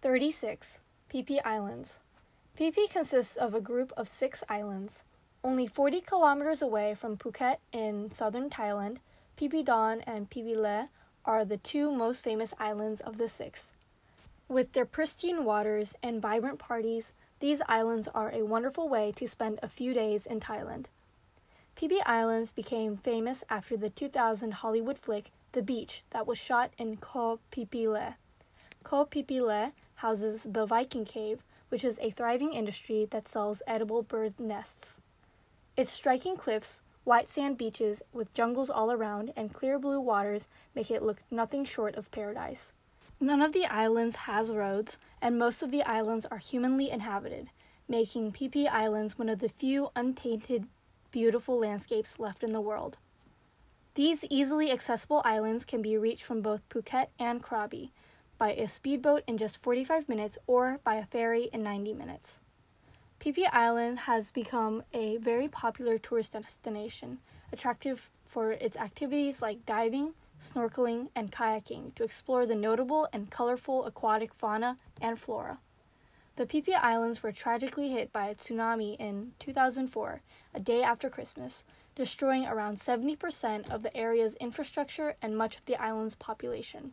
36. Phi Phi Islands. Phi consists of a group of six islands. Only 40 kilometers away from Phuket in southern Thailand, Phi Don and Phi Le are the two most famous islands of the six. With their pristine waters and vibrant parties, these islands are a wonderful way to spend a few days in Thailand. Phi Islands became famous after the 2000 Hollywood flick The Beach that was shot in Koh Phi Phi Le. Koh Phi Phi Le houses the Viking Cave, which is a thriving industry that sells edible bird nests. Its striking cliffs, white sand beaches with jungles all around, and clear blue waters make it look nothing short of paradise. None of the islands has roads, and most of the islands are humanly inhabited, making Phi Islands one of the few untainted beautiful landscapes left in the world. These easily accessible islands can be reached from both Phuket and Krabi by a speedboat in just 45 minutes or by a ferry in 90 minutes. Phi Island has become a very popular tourist destination, attractive for its activities like diving, snorkeling, and kayaking to explore the notable and colorful aquatic fauna and flora. The Phi Islands were tragically hit by a tsunami in 2004, a day after Christmas, destroying around 70% of the area's infrastructure and much of the island's population.